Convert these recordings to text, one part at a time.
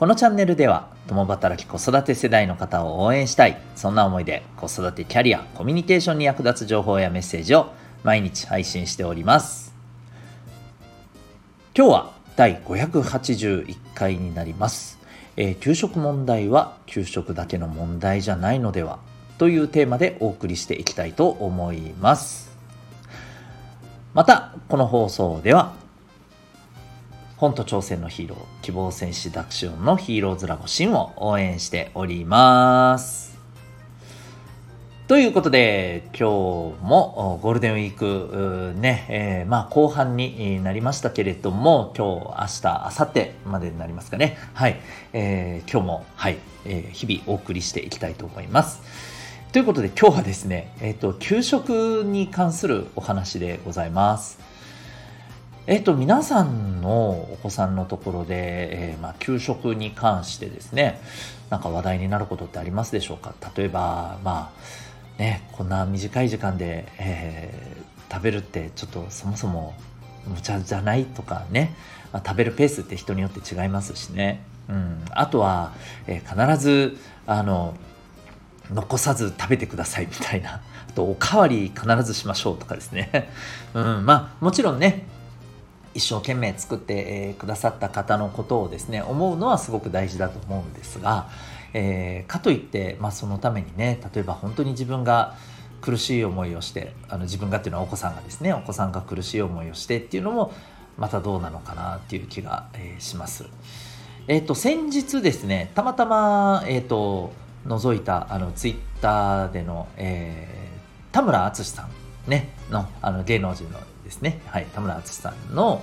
このチャンネルでは共働き子育て世代の方を応援したいそんな思いで子育てキャリアコミュニケーションに役立つ情報やメッセージを毎日配信しております。今日は第581回になります、えー、給食問題は給食だけの問題じゃないのではというテーマでお送りしていきたいと思います。またこの放送では本と挑戦のヒーロー、希望戦士ダクシオンのヒーローズラボシンを応援しております。ということで、今日もゴールデンウィークね、えー、まあ後半になりましたけれども、今日、明日、明後日までになりますかね。はい。えー、今日も、はい、えー、日々お送りしていきたいと思います。ということで今日はですね、えっ、と、給食に関するお話でございます。えっと、皆さんのお子さんのところで、えー、まあ、給食に関してですね、なんか話題になることってありますでしょうか？例えば、まあ、ね、こんな短い時間で、えー、食べるってちょっとそもそも無茶じゃないとかね、まあ、食べるペースって人によって違いますしね。うん、あとは、えー、必ず、あの、残さず食べてください みたいな。あと、おかわり必ずしましょうとかですね。うん、まあ、もちろんね、一生懸命作ってくださった方のことをですね思うのはすごく大事だと思うんですが、えー、かといって、まあ、そのためにね例えば本当に自分が苦しい思いをしてあの自分がっていうのはお子さんがですねお子さんが苦しい思いをしてっていうのもまたどうなのかなっていう気が、します。えっ、ー、と先日ですねたまたま、えーと、覗いたあのツイッターでの、えー、田村淳さんねのあの芸能人のですね、はい、田村淳さんの、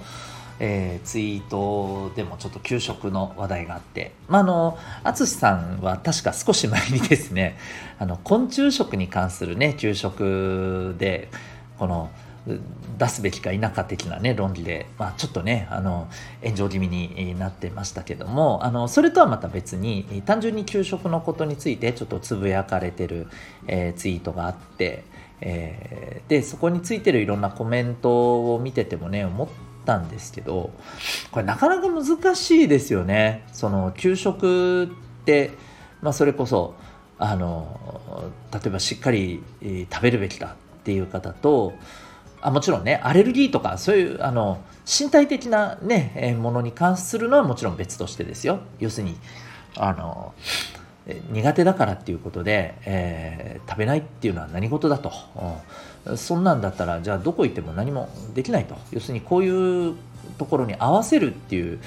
えー、ツイートでもちょっと給食の話題があって、まあ、の淳さんは確か少し前にですね あの昆虫食に関するね給食でこの出すべきか否か的なね論理で、まあ、ちょっとねあの炎上気味になってましたけどもあのそれとはまた別に単純に給食のことについてちょっとつぶやかれてる、えー、ツイートがあってえー、でそこについてるいろんなコメントを見ててもね思ったんですけどこれなかなか難しいですよね。その給食って、まあ、それこそあの例えばしっかり食べるべきだっていう方とあもちろんねアレルギーとかそういうあの身体的なねものに関するのはもちろん別としてですよ。要するにあの苦手だからっていうことで、えー、食べないっていうのは何事だと、うん、そんなんだったらじゃあどこ行っても何もできないと。要するにこういうところに合わせるっていう、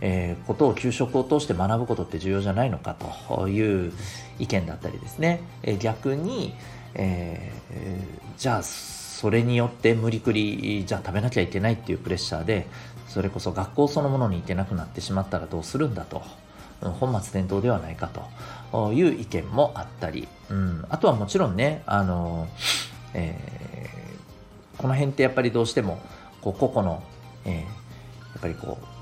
えー、ことを給食を通して学ぶことって重要じゃないのかという意見だったりですね、えー、逆に、えー、じゃあそれによって無理くりじゃあ食べなきゃいけないっていうプレッシャーでそれこそ学校そのものに行けなくなってしまったらどうするんだと。本末転倒ではないかという意見もあったり、うん、あとはもちろんね、あのえー、この辺ってやっぱりどうしてもこう個々の、えー、やっぱりこう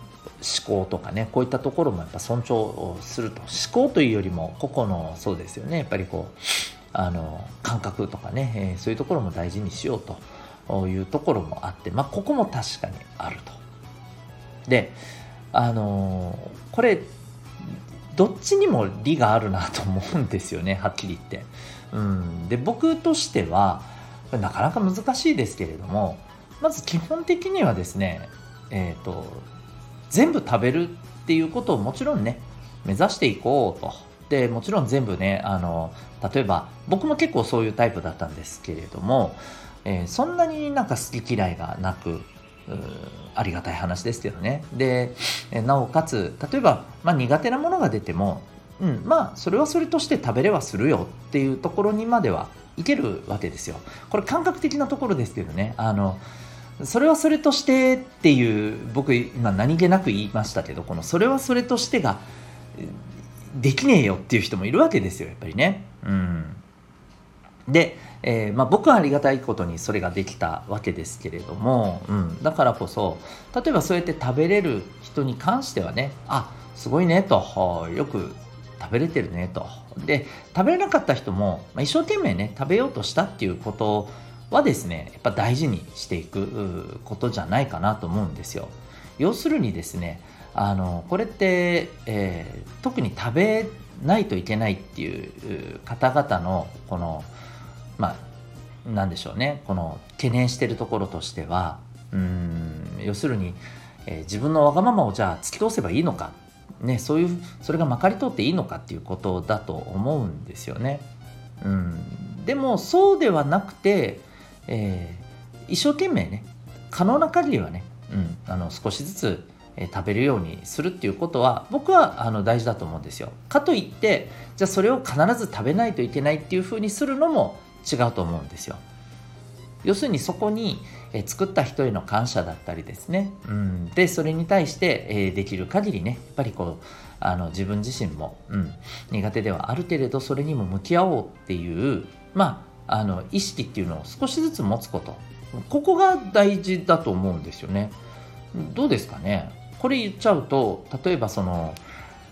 思考とかねこういったところもやっぱ尊重すると。思考というよりも個々のそうですよね。やっぱりこうあの感覚とかね、えー、そういうところも大事にしようというところもあってまあここも確かにあると。であのこれどっちにも利があるなと思うんですよね はっきり言って。うん、で僕としてはなかなか難しいですけれどもまず基本的にはですね、えーと、全部食べるっていうことをもちろんね目指していこうと。でもちろん全部ねあの例えば僕も結構そういうタイプだったんですけれども、えー、そんなになんか好き嫌いがなくありがたい話ですけどね。で、なおかつ、例えば、まあ、苦手なものが出ても、うん、まあ、それはそれとして食べれはするよっていうところにまではいけるわけですよ。これ感覚的なところですけどね。あの、それはそれとしてっていう、僕今何気なく言いましたけど、このそれはそれとしてができねえよっていう人もいるわけですよ、やっぱりね。うん。で、えー、まあ、僕はありがたいことにそれができたわけですけれども、うん、だからこそ例えばそうやって食べれる人に関してはねあすごいねとよく食べれてるねと。で食べれなかった人も、まあ、一生懸命ね食べようとしたっていうことはですねやっぱ大事にしていくことじゃないかなと思うんですよ。要するにですねあのこれって、えー、特に食べないといけないっていう方々のこのまあなんでしょうねこの懸念してるところとしてはうん要するに、えー、自分のわがままをじゃあ突き通せばいいのか、ね、そういうそれがまかり通っていいのかっていうことだと思うんですよね。うん、でもそうではなくて、えー、一生懸命ね可能な限りはね、うん、あの少しずつえ食べるようにするっていうことは僕はあの大事だと思うんですよ。かといってじゃあそれを必ず食べないといけないっていうふうにするのも違うと思うんですよ。要するにそこに、え作った人への感謝だったりですね、うん、でそれに対して、えできる限りねやっぱりこうあの自分自身も、うん、苦手ではあるけれどそれにも向き合おうっていうまああの意識っていうのを少しずつ持つこと。ここが大事だと思うんですよね。どうですかね？これ言っちゃうと例えばその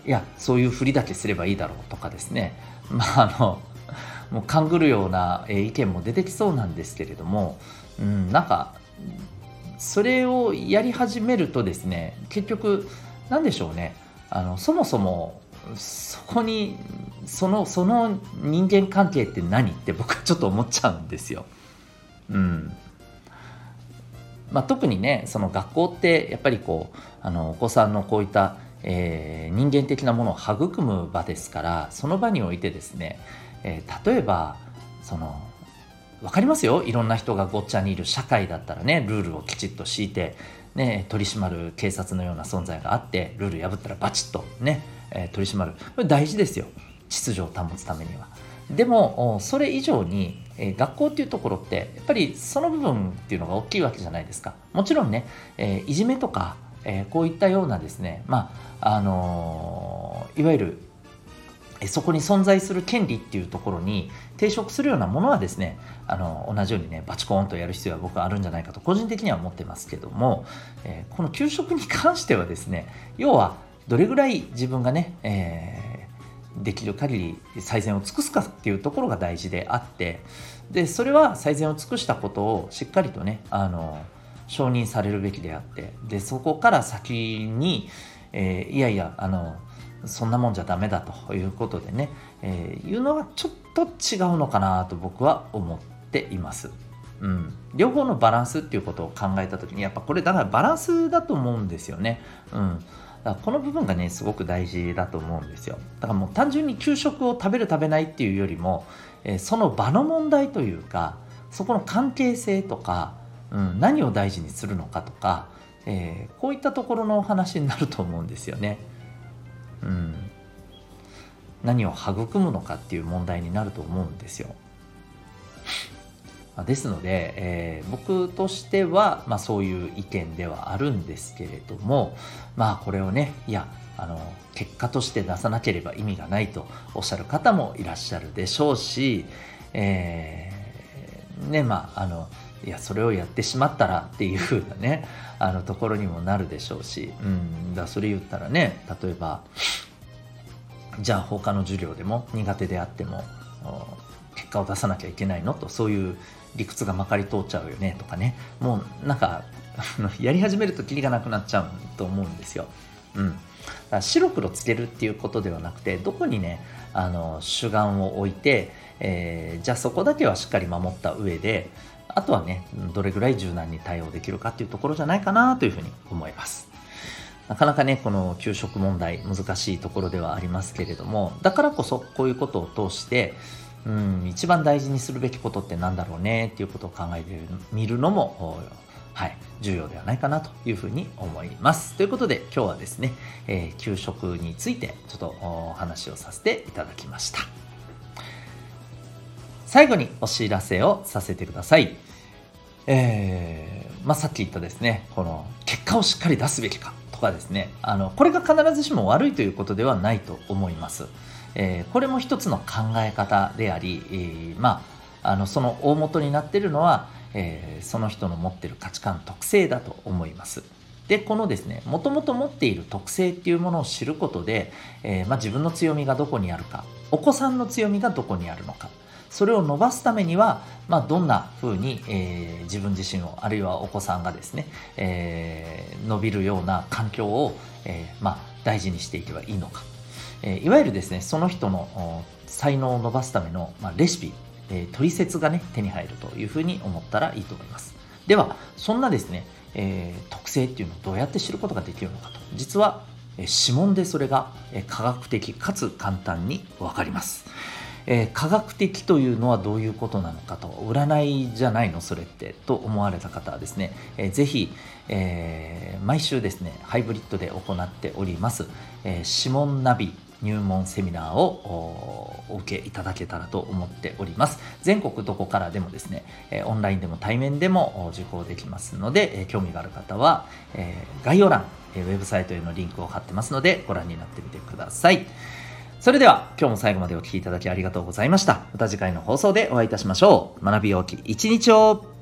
いやそういうふりだけすればいいだろうとかですね。まああのもう勘ぐるような意見も出てきそうなんですけれども、うん、なんかそれをやり始めるとですね結局何でしょうねあのそもそもそこにそのその人間関係って何って僕はちょっと思っちゃうんですよ。うんまあ、特にねその学校ってやっぱりこうあのお子さんのこういった、えー、人間的なものを育む場ですからその場においてですね、えー、例えばその分かりますよ？いろんな人がごっちゃにいる社会だったらねルールをきちっと敷いて、ね、取り締まる警察のような存在があってルール破ったらバチッとね、えー、取り締まる。これ大事ですよ。秩序を保つためには。でもそれ以上に、え、学校っていうところってやっぱりその部分っていうのが大きいわけじゃないですか。もちろんね、えー、いじめとか、え、こういったようなですねまああのいわゆるそこに存在する権利っていうところに抵触するようなものはですねあの同じようにねバチコーンとやる必要は僕はあるんじゃないかと個人的には思ってますけども、えこの給食に関してはですね要はどれぐらい自分がね、えできる限り最善を尽くすかっていうところが大事であってでそれは最善を尽くしたことをしっかりとねあの承認されるべきであってでそこから先に、えー、いやいやあのそんなもんじゃダメだということでね、えー、いうのはちょっと違うのかなと僕は思っています。うん、両方のバランスっていうことを考えた時にやっぱこれだからバランスだと思うんですよね。うんだからこの部分がねすごく大事だと思うんですよだからもう単純に給食を食べる食べないっていうよりも、えー、その場の問題というかそこの関係性とか、うん、何を大事にするのかとか、えー、こういったところのお話になると思うんですよね。うん、何を育むのかっていう問題になると思うんですよ。ですので、えー、僕としては、まあ、そういう意見ではあるんですけれどもまあこれをねいやあの結果として出さなければ意味がないとおっしゃる方もいらっしゃるでしょうし、えー、ねまああのいやそれをやってしまったらっていうふうなねあのところにもなるでしょうし、うん、だそれ言ったらね例えばじゃあ他の授業でも苦手であっても結果を出さなきゃいけないの？とそういう理屈がまかり通っちゃうよねとかねもうなんかやり始めるとキリがなくなっちゃうと思うんですよ。うん、白黒つけるっていうことではなくてどこにねあの主眼を置いて、えー、じゃあそこだけはしっかり守った上であとはねどれぐらい柔軟に対応できるかっていうところじゃないかなというふうに思います。なかなかねこの給食問題難しいところではありますけれどもだからこそこういうことを通してうん、一番大事にするべきことって何だろうねっていうことを考えてみるのも、はい、重要ではないかなというふうに思います。ということで今日はですね、えー、給食についてちょっとお話をさせていただきました。最後にお知らせをさせてください。えー、まあ、さっき言ったですね、この結果をしっかり出すべきかとかですね、あのこれが必ずしも悪いということではないと思います。えー、これも一つの考え方であり、えー、まああのその大元になっているのは、えー、その人の持ってる価値観特性だと思います。でこのですねもともと持っている特性っていうものを知ることで、えー、まあ、自分の強みがどこにあるかお子さんの強みがどこにあるのかそれを伸ばすためには、まあ、どんな風に、えー、自分自身をあるいはお子さんがですね、えー、伸びるような環境を、えまあ、大事にしていけばいいのか、えいわゆるですねその人の才能を伸ばすための、まあ、レシピ、え取説がね手に入るというふうに思ったらいいと思います。ではそんなですねえー、特性っていうのをどうやって知ることができるのかと。実は、え指紋でそれが、え科学的かつ簡単に分かります、えー、科学的というのはどういうことなのかと占いじゃないのそれってと思われた方はですね、えー、ぜひ、えー、毎週ですねハイブリッドで行っております、えー、指紋ナビ入門セミナーをお受けいただけたらと思っております。全国どこからでもですね、オンラインでも対面でも受講できますので、興味がある方は、概要欄、ウェブサイトへのリンクを貼ってますので、ご覧になってみてください。それでは、今日も最後までお聴きいただきありがとうございました。また次回の放送でお会いいたしましょう。学び大きい一日を